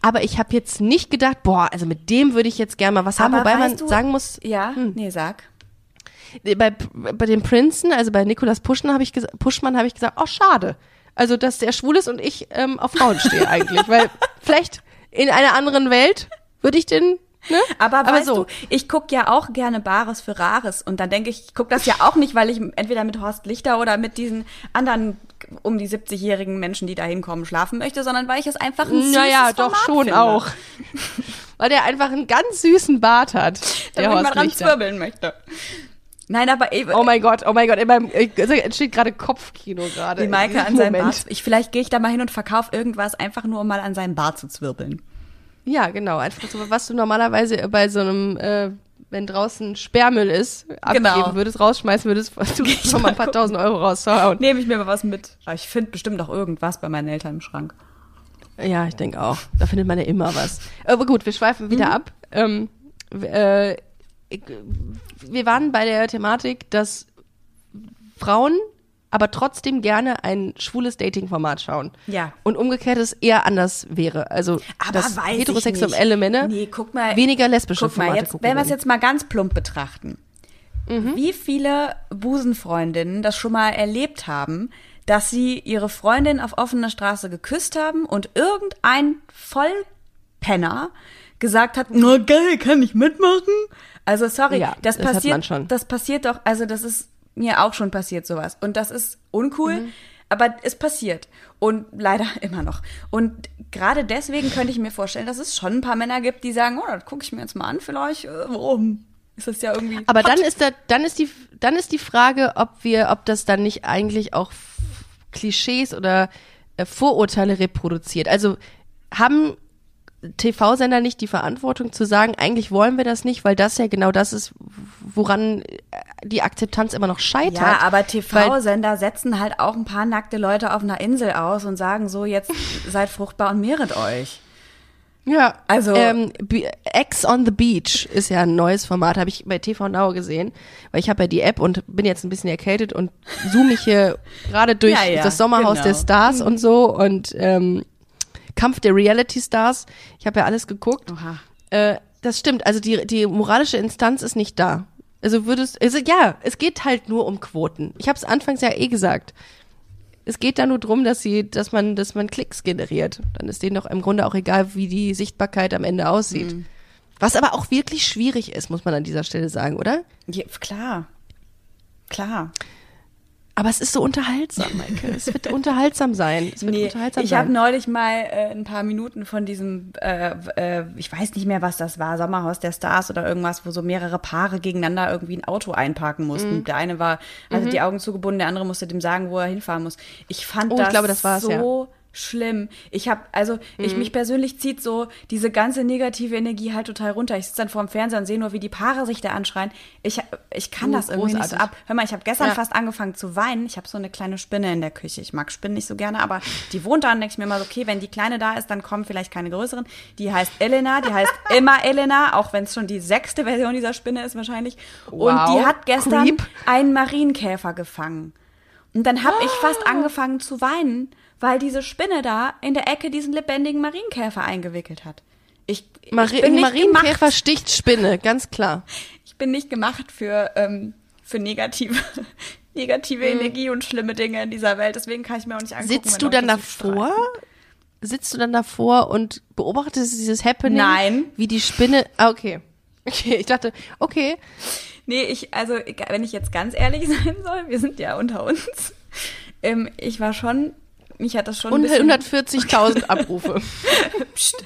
Aber ich habe jetzt nicht gedacht, boah, also mit dem würde ich jetzt gerne mal was haben, wobei man du- sagen muss, Ja, nee, sag. Bei, bei dem Prinzen, also bei Nikolas Puschmann habe ich, ges- Puschmann habe ich gesagt, oh schade. Also, dass der schwul ist und ich ähm, auf Frauen stehe eigentlich. Weil [laughs] vielleicht in einer anderen Welt würde ich den, ne? Aber, Aber weißt so. du, ich guck ja auch gerne Bares für Rares und dann denke ich, ich guck das ja auch nicht, weil ich entweder mit Horst Lichter oder mit diesen anderen um die 70-jährigen Menschen, die da hinkommen, schlafen möchte, sondern weil ich es einfach ein süßes Naja, doch Format schon finde. auch. [laughs] Weil der einfach einen ganz süßen Bart hat. Der mal Horst dran Lichter. zwirbeln möchte. Nein, aber eben, Oh mein Gott, oh mein Gott, in meinem, also entsteht gerade Kopfkino gerade. wie in Maike an seinem. Bart. Ich, vielleicht gehe ich da mal hin und verkaufe irgendwas, einfach nur um mal an seinem Bart zu zwirbeln. Ja, genau. Einfach so, was du normalerweise bei so einem, äh, wenn draußen Sperrmüll ist, abgeben Genau. würdest, rausschmeißen würdest, [laughs] du schon mal ein paar tausend Euro rauszuhauen. Nehme ich mir mal was mit. Aber ich finde bestimmt auch irgendwas bei meinen Eltern im Schrank. Ja, ich denke auch. Da findet man ja immer was. Aber gut, wir schweifen wieder ab. Ähm, äh, wir waren bei der Thematik, dass Frauen aber trotzdem gerne ein schwules Dating-Format schauen. Ja. Und umgekehrt es eher anders wäre. Also, Aber heterosexuelle. Männer Nee, guck mal. weniger lesbische Guck mal, Formate jetzt, gucken wenn wir es jetzt mal ganz plump betrachten. Wie viele Busenfreundinnen das schon mal erlebt haben, dass sie ihre Freundin auf offener Straße geküsst haben und irgendein Vollpenner gesagt hat, na geil, kann ich mitmachen? Also sorry, Ja, das, das passiert, schon. das passiert doch, also das ist mir auch schon passiert sowas und das ist uncool, aber es passiert. Und leider [laughs] immer noch. Und gerade deswegen könnte ich mir vorstellen, dass es schon ein paar Männer gibt, die sagen, oh, das gucke ich mir jetzt mal an vielleicht. Äh, warum? Ist das ja irgendwie. Aber hot. dann ist da, dann ist die, dann ist die Frage, ob wir, ob das dann nicht eigentlich auch Klischees oder äh, Vorurteile reproduziert. Also haben TV-Sender nicht die Verantwortung zu sagen, eigentlich wollen wir das nicht, weil das ja genau das ist, woran äh, die Akzeptanz immer noch scheitert. Ja, aber TV-Sender setzen halt auch ein paar nackte Leute auf einer Insel aus und sagen so, jetzt [laughs] seid fruchtbar und mehret euch. Ja, Also- ähm, Ex on the Beach ist ja ein neues Format, habe ich bei TV Now gesehen, weil ich habe ja die App und bin jetzt ein bisschen erkältet und zoome mich hier [laughs] gerade durch Ja, ja, das Sommerhaus genau. der Stars und so und ähm, Kampf der Reality Stars. Ich habe ja alles geguckt. Oha. Äh, das stimmt, also die, die moralische Instanz ist nicht da. Also würdest, also ja, es geht halt nur um Quoten. Ich habe es anfangs ja eh gesagt. Es geht da nur drum, dass sie, dass man, dass man Klicks generiert. Dann ist denen doch im Grunde auch egal, wie die Sichtbarkeit am Ende aussieht. Mhm. Was aber auch wirklich schwierig ist, muss man an dieser Stelle sagen, oder? Ja, klar. Klar. Aber es ist so unterhaltsam, Maike. Es wird unterhaltsam sein. Es wird Nee, unterhaltsam ich habe neulich mal äh, ein paar Minuten von diesem, äh, äh, ich weiß nicht mehr, was das war, Sommerhaus der Stars oder irgendwas, wo so mehrere Paare gegeneinander irgendwie ein Auto einparken mussten. Mhm. Der eine war, hatte die Augen zugebunden, der andere musste dem sagen, wo er hinfahren muss. Ich fand Oh, ich das, glaube, das so ja. Schlimm. Ich habe, also Mhm. ich mich persönlich zieht so diese ganze negative Energie halt total runter. Ich sitze dann vor dem Fernseher und sehe nur, wie die Paare sich da anschreien. Ich, ich kann Oh, das irgendwie nicht so großartig. ab. Hör mal, ich habe gestern Ja. fast angefangen zu weinen. Ich habe so eine kleine Spinne in der Küche. Ich mag Spinnen nicht so gerne, aber die wohnt da und denke ich mir mal so, okay, wenn die Kleine da ist, dann kommen vielleicht keine größeren. Die heißt Elena, die heißt [laughs] immer Elena, auch wenn es schon die sechste Version dieser Spinne ist wahrscheinlich. Und Wow. die hat gestern Creep. einen Marienkäfer gefangen. Und dann habe ich Ah. fast angefangen zu weinen, weil diese Spinne da in der Ecke diesen lebendigen Marienkäfer eingewickelt hat. Ich, Mari ich bin nicht Marienkäfer gemacht, sticht Spinne, ganz klar. ich bin nicht gemacht für, ähm, für negative, [laughs] negative Energie und schlimme Dinge in dieser Welt. Deswegen kann ich mir auch nicht angucken. Mhm. Sitzt du dann davor? Sitzt du dann davor und beobachtest dieses Happening? Nein. Wie die Spinne. Ah, okay. [laughs] Okay, ich dachte, okay. Nee, ich, also, wenn ich jetzt ganz ehrlich [laughs] sein soll, wir sind ja unter uns. Ähm, ich war schon, mich hat das schon ein Und bisschen, 140.000 [laughs] Abrufe. Psst.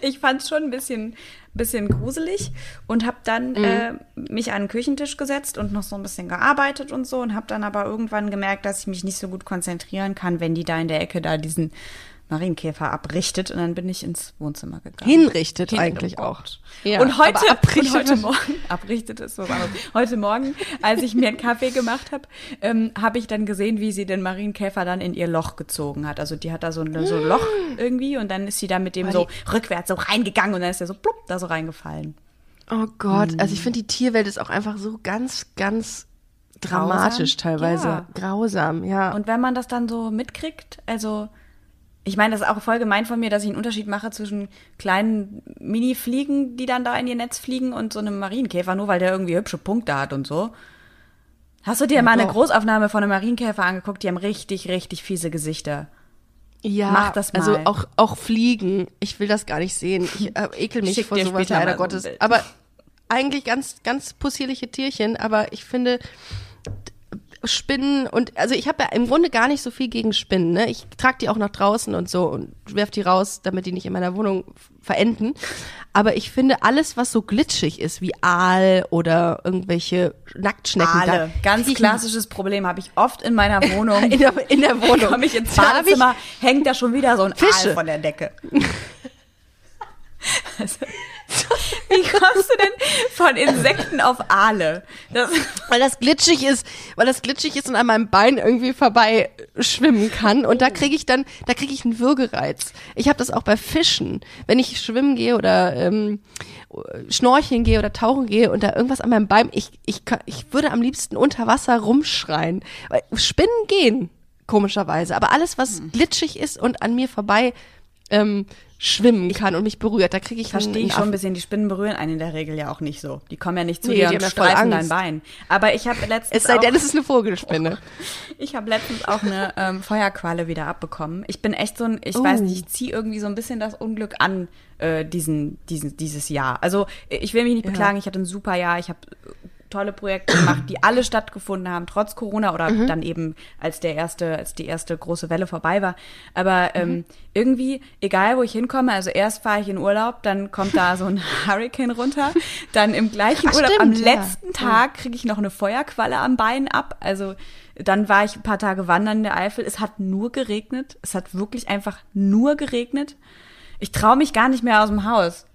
ich fand es schon ein bisschen, bisschen gruselig und habe dann Mhm. äh, mich an den Küchentisch gesetzt und noch so ein bisschen gearbeitet und so und habe dann aber irgendwann gemerkt, dass ich mich nicht so gut konzentrieren kann, wenn die da in der Ecke da diesen Marienkäfer abrichtet und dann bin ich ins Wohnzimmer gegangen. Hinrichtet Hin- eigentlich oh auch. Ja, und heute, und heute Morgen, [laughs] abrichtet ist so was anderes. Heute Morgen, als ich mir einen Kaffee gemacht habe, ähm, habe ich dann gesehen, wie sie den Marienkäfer dann in ihr Loch gezogen hat. Also die hat da so ein, so ein Loch irgendwie und dann ist sie da mit dem so rückwärts so reingegangen und dann ist er so plupp da so reingefallen. Oh Gott, also ich finde die Tierwelt ist auch einfach so ganz, ganz dramatisch Grausam? teilweise. Ja. Grausam, ja. Und wenn man das dann so mitkriegt, also ich meine, das ist auch voll gemein von mir, dass ich einen Unterschied mache zwischen kleinen Mini-Fliegen, die dann da in ihr Netz fliegen und so einem Marienkäfer, nur weil der irgendwie hübsche Punkte hat und so. Hast du dir mal eine doch. Großaufnahme von einem Marienkäfer angeguckt? Die haben richtig, richtig fiese Gesichter. ja, mach das Also mal. auch, auch Fliegen. Ich will das gar nicht sehen. Ich äh, [laughs] ekel mich Schick vor sowas leider Gottes. Aber eigentlich ganz, ganz possierliche Tierchen. Aber ich finde, Spinnen und also ich habe ja im Grunde gar nicht so viel gegen Spinnen. Ne? Ich trage die auch nach draußen und so und werf die raus, damit die nicht in meiner Wohnung verenden. Aber ich finde alles, was so glitschig ist, wie Aal oder irgendwelche Nacktschnecken, Aale. Ganz klassisches Problem habe ich oft in meiner Wohnung. [laughs] in der, in der Wohnung. Komme ich ins Badezimmer, hängt da schon wieder so ein Fische. Aal von der Decke. [laughs] Also, [laughs] Wie kommst du denn von Insekten auf Aale? Das, weil das glitschig ist, weil das glitschig ist und an meinem Bein irgendwie vorbei schwimmen kann und da kriege ich dann, da kriege ich einen Würgereiz. Ich habe das auch bei Fischen, wenn ich schwimmen gehe oder ähm, schnorcheln gehe oder tauchen gehe und da irgendwas an meinem Bein, ich ich ich würde am liebsten unter Wasser rumschreien. Weil Spinnen gehen komischerweise, aber alles was Hm. glitschig ist und an mir vorbei ähm, schwimmen kann und mich berührt, da kriege ich verstehe ich schon ein bisschen. Die Spinnen berühren einen in der Regel ja auch nicht so. Die kommen ja nicht zu Nee, dir die und ja streifen dein. Bein. Aber ich habe letztens Es sei denn, es ist eine Vogelspinne. [laughs] ich habe letztens auch eine ähm, Feuerqualle wieder abbekommen. Ich bin echt so ein, ich Oh. weiß nicht, ich ziehe irgendwie so ein bisschen das Unglück an äh, diesen, diesen, dieses Jahr. Also ich will mich nicht beklagen, ich hatte ein super Jahr, ich habe tolle Projekte gemacht, die alle stattgefunden haben, trotz Corona oder Mhm. dann eben als der erste, als die erste große Welle vorbei war. Aber Mhm. ähm, irgendwie, egal wo ich hinkomme, also erst fahre ich in Urlaub, dann kommt da so ein [laughs] Hurricane runter, dann im gleichen Ach, Urlaub am stimmt, ja. letzten Tag kriege ich noch eine Feuerqualle am Bein ab. Also dann war ich ein paar Tage wandern in der Eifel. Es hat nur geregnet. Es hat wirklich einfach nur geregnet. Ich traue mich gar nicht mehr aus dem Haus.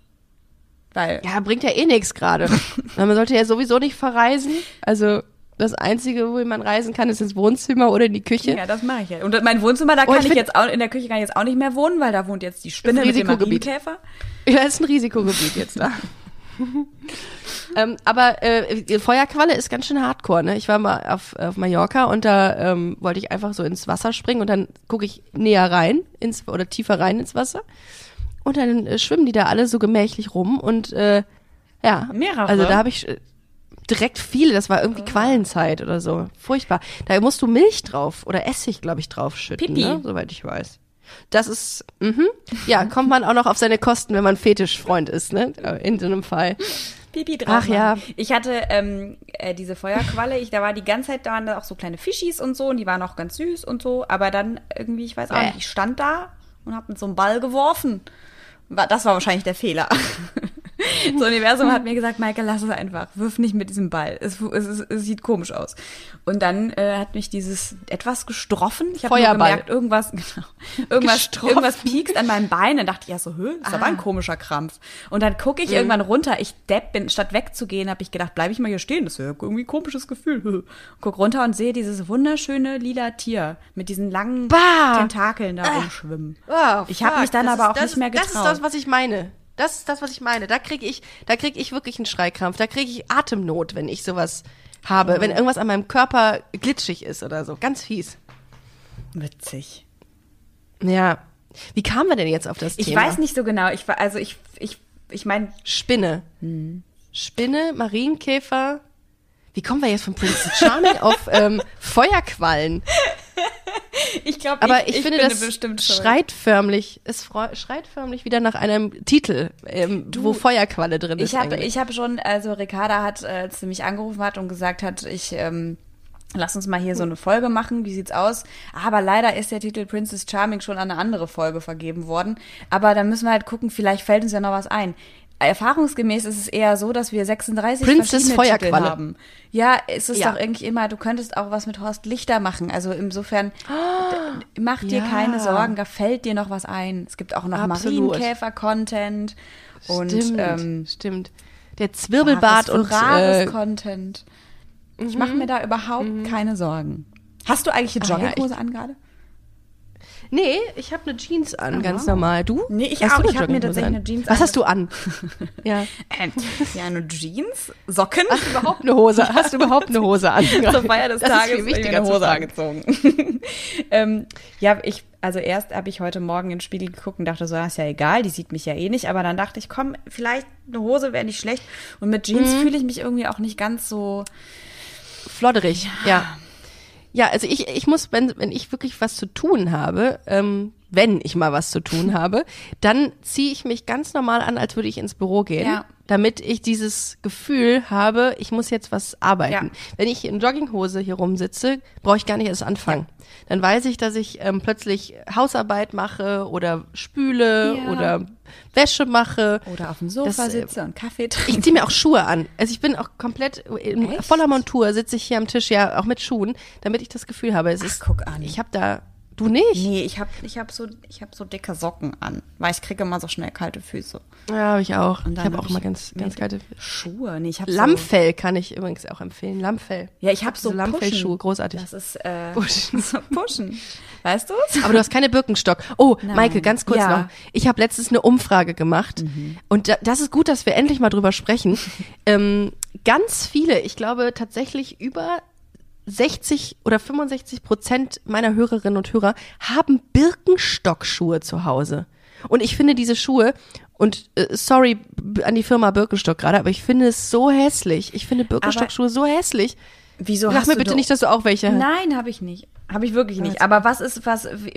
Weil Ja, bringt ja eh nichts gerade. [laughs] Man sollte ja sowieso nicht verreisen. Also das Einzige, wo man reisen kann, ist ins Wohnzimmer oder in die Küche. Ja, das mache ich ja. Und mein Wohnzimmer, da Oh, kann ich ich, jetzt auch, in der Küche kann ich jetzt auch nicht mehr wohnen, weil da wohnt jetzt die Spinne mit dem Risikogebiet. Marienkäfer. Ja, ist ein Risikogebiet jetzt da. [laughs] ähm, aber äh, Feuerqualle ist ganz schön hardcore, ne? Ich war mal auf, auf Mallorca und da ähm, wollte ich einfach so ins Wasser springen und dann gucke ich näher rein ins oder tiefer rein ins Wasser und dann äh, schwimmen die da alle so gemächlich rum und äh, ja, Mehrere? also da habe ich äh, direkt viele, das war Oh. irgendwie Quallenzeit oder so, furchtbar. Da musst du Milch drauf oder Essig, glaube ich, drauf schütten, Pipi. ne? soweit ich weiß. Das ist, mhm. ja, kommt man auch noch auf seine Kosten, wenn man Fetischfreund ist, ne? In so einem Fall. Pipi drauf. Ach ja. Ich hatte ähm, äh, diese Feuerqualle, ich, da war die ganze Zeit, da waren da auch so kleine Fischis und so und die waren auch ganz süß und so, aber dann irgendwie, ich weiß auch Bäh. nicht, ich stand da und hab mit so einem Ball geworfen. Das war wahrscheinlich der Fehler. [laughs] Das Universum hat mir gesagt, Michael, lass es einfach. Wirf nicht mit diesem Ball. Es, es, es, es sieht komisch aus. Und dann äh, hat mich dieses etwas gestroffen. Ich habe gemerkt, irgendwas, [laughs] genau, irgendwas, Gestroffen. irgendwas piekst an meinem Bein. Dann dachte ich ja so, hö, ist aber Ah. ein komischer Krampf. Und dann gucke Mhm. ich irgendwann runter. Ich depp bin, statt wegzugehen, habe ich gedacht, bleibe ich mal hier stehen. Das wäre irgendwie ein komisches Gefühl. [laughs] Guck runter und sehe dieses wunderschöne lila Tier mit diesen langen Bah. Tentakeln da rumschwimmen. Oh, ich habe mich dann Das aber ist- auch das nicht ist- mehr Das getraut. ist das, was ich meine. Das ist das, was ich meine. Da kriege ich, da krieg ich wirklich einen Schreikrampf. Da kriege ich Atemnot, wenn ich sowas habe. Oh. Wenn irgendwas an meinem Körper glitschig ist oder so. Ganz fies. Witzig. Ja. Wie kamen wir denn jetzt auf das Ich Thema? weiß nicht so genau. Ich war, also ich, ich, ich meine, Spinne. Hm. Spinne, Marienkäfer. Wie kommen wir jetzt von Prince Charming auf ähm, Feuerquallen? [laughs] ich glaube, Aber ich, finde, bin das schreit förmlich, es schreit förmlich wieder nach einem Titel, ähm, wo Feuerqualle drin ist. Ich habe eigentlich. ich hab schon, also Ricarda hat, äh, als sie mich angerufen hat und gesagt hat, ich ähm, lass uns mal hier so eine Folge machen, wie sieht's aus? Aber leider ist der Titel Princess Charming schon an eine andere Folge vergeben worden. Aber da müssen wir halt gucken, vielleicht fällt uns ja noch was ein. Erfahrungsgemäß ist es eher so, dass wir 36 Princess verschiedene. Titel haben. Ja, es ist Ja. doch irgendwie immer, du könntest auch was mit Horst Lichter machen. Also insofern, d- mach dir ja. keine Sorgen, da fällt dir noch was ein. Es gibt auch noch. Marienkäfer-Content. Und stimmt, ähm, stimmt. Der Zwirbelbart und rares äh, Content. Ich mache mir da überhaupt keine Sorgen. Hast du eigentlich eine Ah ja, Jogginghose an gerade? Nee, ich habe eine Jeans an, Ah, ganz normal. Du? Nee, ich Hast auch. Ich hab mir tatsächlich an? eine Jeans Was an. hast du an? [laughs] ja. Ähm, ja, eine Jeans, Socken. Hast du überhaupt eine Hose? Hast du überhaupt eine Hose an? [laughs] Zur Feier des das Tages ist viel wichtiger eine Hose angezogen. [laughs] ähm, ja, ich, also erst habe ich heute Morgen in den Spiegel geguckt und dachte so, ah, ist ja egal, die sieht mich ja eh nicht. Aber dann dachte ich, komm, vielleicht eine Hose wäre nicht schlecht. Und mit Jeans Mhm. fühle ich mich irgendwie auch nicht ganz so. Flodderig, ja. Ja, also ich, ich muss, wenn, wenn ich wirklich was zu tun habe, ähm, wenn ich mal was zu tun [laughs] habe, dann ziehe ich mich ganz normal an, als würde ich ins Büro gehen, Ja. damit ich dieses Gefühl habe, ich muss jetzt was arbeiten. Ja. Wenn ich in Jogginghose hier rumsitze, brauche ich gar nicht erst anfangen. Dann weiß ich, dass ich ähm, plötzlich Hausarbeit mache oder spüle Ja. oder Wäsche mache. Oder auf dem Sofa Das, äh, sitze und Kaffee trinke. Ich ziehe mir auch Schuhe an. Also ich bin auch komplett in Echt? voller Montur, sitze ich hier am Tisch, ja, auch mit Schuhen, damit ich das Gefühl habe, es ist. guck an. Ich habe da. Du nicht? Nee, ich habe ich hab so, ich hab so dicke Socken an, weil ich kriege immer so schnell kalte Füße. Ja, habe ich auch. Und Ich habe hab auch immer ganz, ganz kalte. Schuhe. Nee, ich habe so, Lammfell kann ich übrigens auch empfehlen. Lammfell. Ja, ich habe so Diese Lammfellschuhe, großartig. Das ist äh, Pushen. so [laughs] Pushen. Weißt du's? Aber du hast keine Birkenstock. Oh, Nein. Maike, ganz kurz Ja. noch. Ich habe letztens eine Umfrage gemacht und da, das ist gut, dass wir endlich mal drüber sprechen. [laughs] ähm, ganz viele, ich glaube tatsächlich über 60 oder 65 Prozent meiner Hörerinnen und Hörer haben Birkenstock-Schuhe zu Hause. Und ich finde diese Schuhe, und äh, sorry an die Firma Birkenstock gerade, aber ich finde es so hässlich. Ich finde Birkenstock-Schuhe so hässlich. Wieso Sag mir bitte nicht, dass du auch welche hast. Nein, habe ich nicht. Habe ich wirklich nicht. Aber was ist, was w-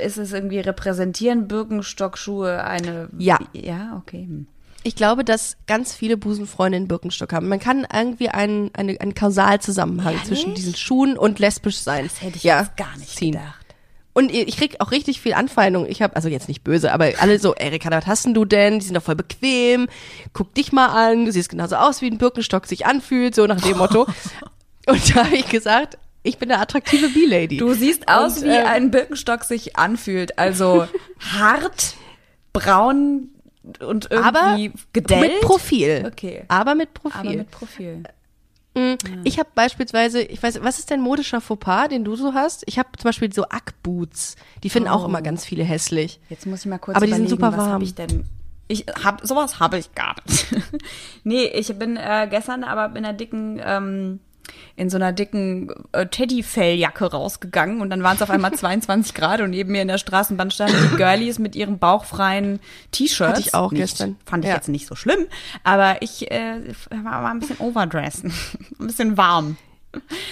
ist es irgendwie repräsentieren Birkenstock-Schuhe eine? Ja. Ja, okay. Hm. Ich glaube, dass ganz viele Busenfreundinnen Birkenstock haben. Man kann irgendwie einen, eine, einen Kausalzusammenhang Ehrlich? zwischen diesen Schuhen und lesbisch sein. Das hätte ich ja, jetzt gar nicht ziehen. gedacht. Und ich krieg auch richtig viel Anfeindung. Ich habe also jetzt nicht böse, aber alle so, Erika, was hast denn du denn? Die sind doch voll bequem. Guck dich mal an. Du siehst genauso aus, wie ein Birkenstock sich anfühlt, so nach dem Motto. [laughs] Und da habe ich gesagt, ich bin eine attraktive B-Lady. Du siehst aus, Und, wie ähm, ein Birkenstock sich anfühlt. Also [laughs] hart, braun und irgendwie aber gedellt. mit Profil. Okay. Aber mit Profil. Aber mit Profil. Mm, Ich habe beispielsweise, ich weiß, was ist dein modischer Fauxpas, den du so hast? Ich habe zum Beispiel so Ackboots. Die finden auch immer ganz viele hässlich. Jetzt muss ich mal kurz Aber die sind super was warm. habe ich denn? Ich hab sowas habe ich gar nicht. [laughs] nee, ich bin äh, gestern aber in einer dicken ähm, in so einer dicken äh, Teddyfelljacke rausgegangen und dann waren es auf einmal [laughs] 22 Grad und neben mir in der Straßenbahn standen die Girlies mit ihren bauchfreien T-Shirts. Hatte ich auch nicht, gestern. Fand ich Ja. jetzt nicht so schlimm, aber ich äh, war, war ein bisschen overdressen, [laughs] ein bisschen warm.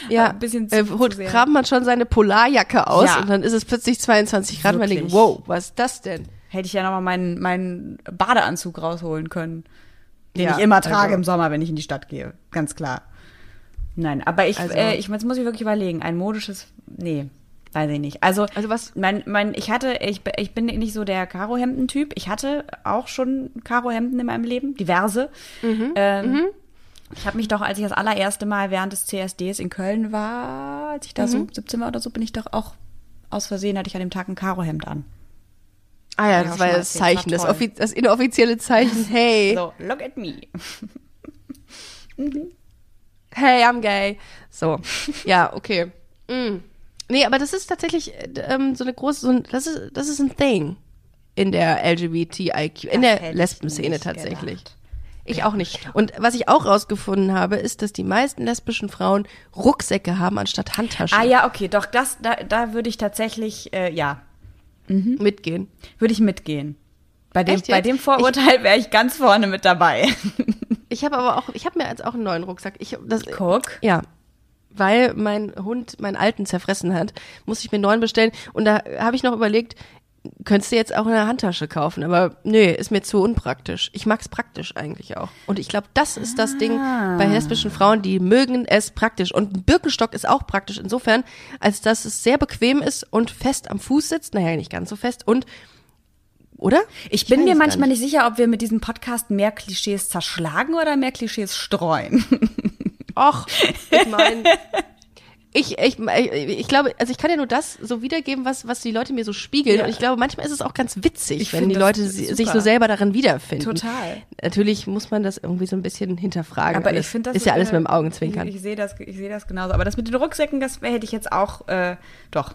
Ja, Ein bisschen zu- äh, zu holt sehr. kramt man schon seine Polarjacke aus Ja. und dann ist es plötzlich 22 Grad und man denkt, Wirklich. wow, was ist das denn? Hätte ich ja nochmal meinen, meinen Badeanzug rausholen können. Den Ja, ich immer trage also- im Sommer, wenn ich in die Stadt gehe. Ganz klar. Nein, aber ich, Also- äh, ich jetzt muss ich wirklich überlegen. Ein modisches, nee, weiß ich nicht. Also, Also was- Mein, mein, ich hatte, ich, ich bin nicht so der Karohemden-Typ. Ich hatte auch schon Karohemden in meinem Leben, diverse. Mhm, Ähm, Ich habe mich doch, als ich das allererste Mal während des CSDs in Köln war, als ich da Mhm. so 17 war oder so, bin ich doch auch aus Versehen, hatte ich an dem Tag ein Karohemd an. Ah ja, Ja, das war mal das Zeichen, das, das inoffizielle Zeichen, hey, [laughs] So, look at me. [laughs] hey, I'm gay. So, ja, okay. Mm. Nee, aber das ist tatsächlich äh, ähm, so eine große, so ein, das ist, das ist ein Thing in der LGBTIQ, in Das der Lesben-Szene tatsächlich. gedacht. Ich auch nicht. Und was ich auch rausgefunden habe, ist, dass die meisten lesbischen Frauen Rucksäcke haben anstatt Handtaschen Ah ja, okay, doch, das, da, da würde ich tatsächlich, äh, ja, mitgehen. würde ich mitgehen. Bei dem, bei dem Vorurteil wäre ich ganz vorne mit dabei. [laughs] Ich habe aber auch, ich habe mir jetzt auch einen neuen Rucksack. Ich, das, Guck. Ja. Weil mein Hund meinen alten zerfressen hat, muss ich mir einen neuen bestellen. Und da habe ich noch überlegt, könntest du jetzt auch eine Handtasche kaufen, aber nee, ist mir zu unpraktisch. Ich mag's praktisch eigentlich auch. Und ich glaube, das ist das Ding bei lesbischen Frauen, die mögen es praktisch. Und ein Birkenstock ist auch praktisch insofern, als dass es sehr bequem ist und fest am Fuß sitzt. Naja, nicht ganz so fest. Und, oder? Ich bin weiß mir manchmal nicht sicher, ob wir mit diesem Podcast mehr Klischees zerschlagen oder mehr Klischees streuen. [laughs] Och, ich meine, [laughs] ich, ich, ich glaube, also ich kann ja nur das so wiedergeben, was, was die Leute mir so spiegeln. Ja. Und ich glaube, manchmal ist es auch ganz witzig, Ich wenn die Leute sich so selber darin wiederfinden. Total. Natürlich muss man das irgendwie so ein bisschen hinterfragen. Aber alles. ich finde das ist ja alles äh, mit dem Augenzwinkern. Ich, ich sehe das, ich sehe das genauso. Aber das mit den Rucksäcken, das hätte ich jetzt auch, äh, doch,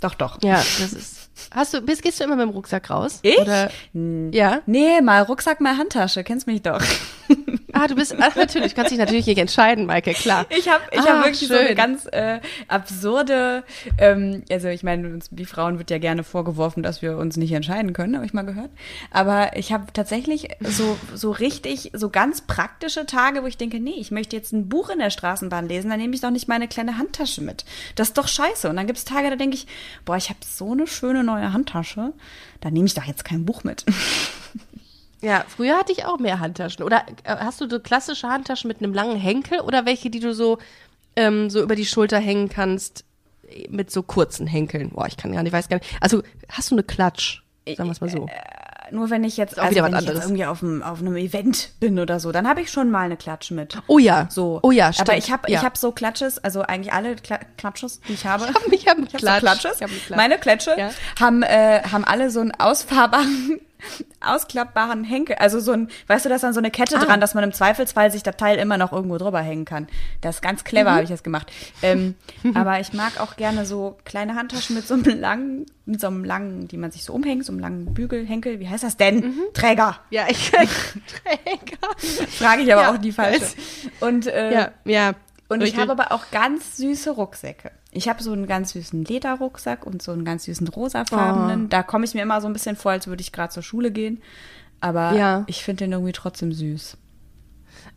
doch, doch. ja, das ist. Hast du, bist, gehst du immer mit dem Rucksack raus? Ich? Oder, ja. Nee, mal Rucksack, mal Handtasche. Kennst mich doch. [laughs] Ah, du bist, ach, natürlich, kannst dich natürlich nicht entscheiden, Maike, klar. Ich habe ich Ah, hab wirklich so eine schön. ganz äh, absurde, ähm, also ich meine, uns, wie Frauen wird ja gerne vorgeworfen, dass wir uns nicht entscheiden können, habe ich mal gehört. Aber ich habe tatsächlich so, so richtig, so ganz praktische Tage, wo ich denke, nee, ich möchte jetzt ein Buch in der Straßenbahn lesen, dann nehme ich doch nicht meine kleine Handtasche mit. Das ist doch scheiße. Und dann gibt es Tage, da denke ich, boah, ich habe so eine schöne neue Handtasche, da nehme ich doch jetzt kein Buch mit. [laughs] Ja, früher hatte ich auch mehr Handtaschen. Oder äh, hast du so klassische Handtaschen mit einem langen Henkel oder welche, die du so, ähm, so über die Schulter hängen kannst äh, mit so kurzen Henkeln? Boah, ich kann gar nicht, weiß gar nicht. Also hast du eine Klatsch? Sagen wir es mal so. Nur wenn ich jetzt, auch also wieder wenn ich jetzt irgendwie auf einem, auf einem Event bin oder so, dann habe ich schon mal eine Klatsche mit. Oh ja. So. Oh ja, stimmt. Aber ich habe ja. ich hab so Klatsches, also eigentlich alle Kla Klatsches, die ich habe. Ich hab- ich hab so Klatsch. Klatsches. Ich hab Klatsch. Meine Klatsche Ja. haben, äh, haben alle so einen ausfahrbaren, ausklappbaren Henkel. Also so ein, weißt du, da ist dann so eine Kette Ah. dran, dass man im Zweifelsfall sich das Teil immer noch irgendwo drüber hängen kann. Das ist ganz clever, Mhm. habe ich das gemacht. Ähm, [laughs] aber ich mag auch gerne so kleine Handtaschen mit so einem langen, mit so einem langen, die man sich so umhängt, so einem langen Bügelhenkel. Wie heißt das denn? Mhm. Träger. Ja, ich [laughs] [laughs] Träger. Frage ich aber Ja, auch die falsche. Und, äh, Ja, ja. Und ich richtig. habe aber auch ganz süße Rucksäcke. Ich habe so einen ganz süßen Lederrucksack und so einen ganz süßen rosafarbenen. Da komme ich mir immer so ein bisschen vor, als würde ich gerade zur Schule gehen. Aber Ja. ich finde den irgendwie trotzdem süß.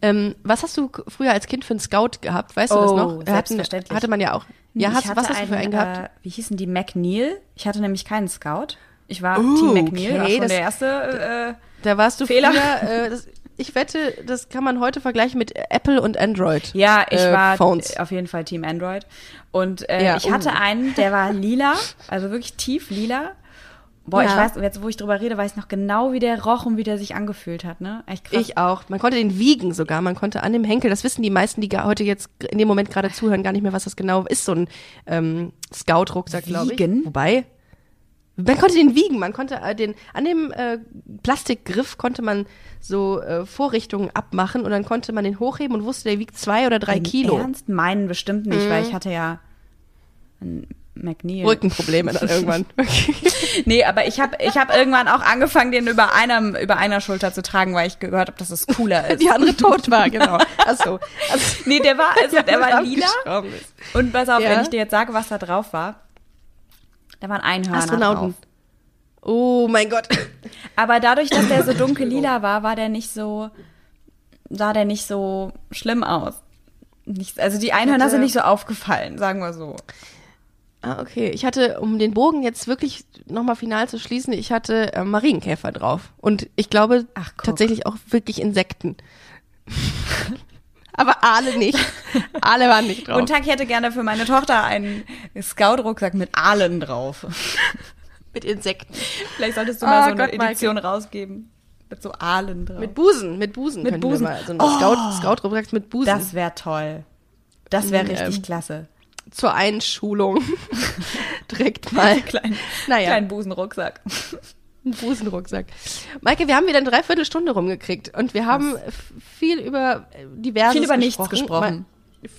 Ähm, was hast du früher als Kind für einen Scout gehabt? Weißt du das Oh, noch? Selbstverständlich. Hatte man ja auch. Ja, ich hast, was hast du für einen gehabt? Äh, wie hießen die? McNeil. Ich hatte nämlich keinen Scout. Ich war Oh, Team McNeil, war okay, schon das- der erste. Äh, Da warst du Fehler. früher, äh, das, ich wette, das kann man heute vergleichen mit Apple und Android. Ja, ich äh, war Phones. auf jeden Fall Team Android. Und äh, Ja, ich hatte oh. einen, der war [laughs] lila, also wirklich tief lila. Boah, ich Ja. weiß, jetzt wo ich drüber rede, weiß ich noch genau, wie der roch und wie der sich angefühlt hat, ne? Echt krass. Ich auch. Man konnte den wiegen sogar. Man konnte an dem Henkel, das wissen die meisten, die heute jetzt in dem Moment gerade zuhören, gar nicht mehr, was das genau ist. So ein ähm, Scout-Rucksack, glaube ich. Wiegen? Wobei, man konnte den wiegen. Man konnte äh, den, an dem äh, Plastikgriff konnte man so äh, Vorrichtungen abmachen und dann konnte man den hochheben und wusste, der wiegt zwei oder drei Im Kilo. Mhm. Ernst? Meinen bestimmt nicht, weil ich hatte ja ein McNeil. Rückenprobleme dann [laughs] irgendwann. Nee, aber ich habe ich hab irgendwann auch angefangen, den über einer, über einer Schulter zu tragen, weil ich gehört habe, dass es cooler [laughs] ist. Die andere tot war, genau. [laughs] Achso. Also, Nee, der war, also der war lila. Und pass auf, Ja. wenn ich dir jetzt sage, was da drauf war, da waren Einhörner Astronauten. drauf. Oh mein Gott. Aber dadurch, dass der so [laughs] dunkel lila war, war der nicht so, sah der nicht so schlimm aus. Nicht, also die Einhörner hatte- sind nicht so aufgefallen, sagen wir so. Ah, okay. Ich hatte, um den Bogen jetzt wirklich nochmal final zu schließen, ich hatte äh, Marienkäfer drauf. Und ich glaube Ach, tatsächlich auch wirklich Insekten. [laughs] Aber Aale nicht. [laughs] Aale waren nicht drauf. Und Tag, hätte gerne für meine Tochter einen Scout-Rucksack mit Aalen drauf. [laughs] mit Insekten. Vielleicht solltest du Oh mal so eine Gott, Maike. Edition rausgeben. Mit so Aalen drauf. Mit Busen, mit Busen. Mit Busen. Mal so Oh. Scout, Scout-Rucksack mit Busen. das wäre toll. Das wäre Mhm, richtig ähm, klasse. zur Einschulung. [laughs] Direkt mal. Kleinen, Naja. kleinen Busenrucksack. Ein Busenrucksack. Maike, wir haben wieder eine Dreiviertelstunde rumgekriegt und wir haben viel über äh, diverses Viel über nichts gesprochen. gesprochen.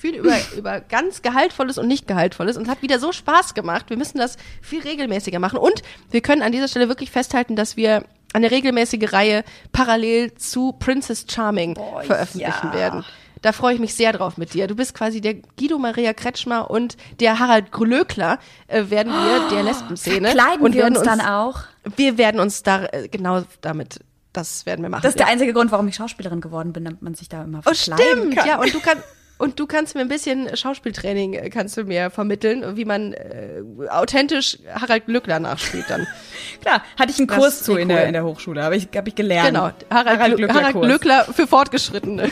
Viel über, über ganz Gehaltvolles und nicht Gehaltvolles und hat wieder so Spaß gemacht. Wir müssen das viel regelmäßiger machen und wir können an dieser Stelle wirklich festhalten, dass wir eine regelmäßige Reihe parallel zu Princess Charming Boah, veröffentlichen ja. werden. Da freue ich mich sehr drauf mit dir. Du bist quasi der Guido Maria Kretschmer und der Harald Glöckler äh, werden wir der Lesbenszene. Kleiden und wir werden uns dann auch. wir werden uns da äh, genau damit, das werden wir machen. Das ist der ja. einzige Grund, warum ich Schauspielerin geworden bin, damit man sich da immer Oh, verkleiden stimmt, kann. ja, und du kannst und du kannst mir ein bisschen Schauspieltraining äh, kannst du mir vermitteln, wie man äh, authentisch Harald Glückler nachspielt dann. [laughs] Klar, hatte ich einen Das Kurs zu in, cool. der, in der Hochschule, habe ich, hab ich gelernt. Genau, Harald, Harald, Glückler, Harald. Glückler für Fortgeschrittene.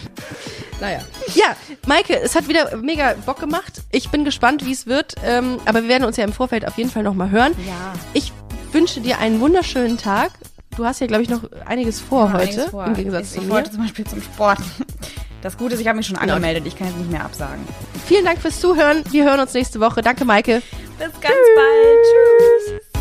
[laughs] naja. Ja, Maike, es hat wieder mega Bock gemacht. Ich bin gespannt, wie es wird. Ähm, aber wir werden uns ja im Vorfeld auf jeden Fall nochmal hören. Ja. Ich wünsche dir einen wunderschönen Tag. Du hast ja, glaube ich, noch einiges vor heute, Einiges vor. im Gegensatz ich, zu ich mir. wollte zum Beispiel zum Sport. Das Gute ist, ich habe mich schon Genau. angemeldet. Ich kann jetzt nicht mehr absagen. Vielen Dank fürs Zuhören. Wir hören uns nächste Woche. Danke, Maike. Bis ganz bald. Tschüss.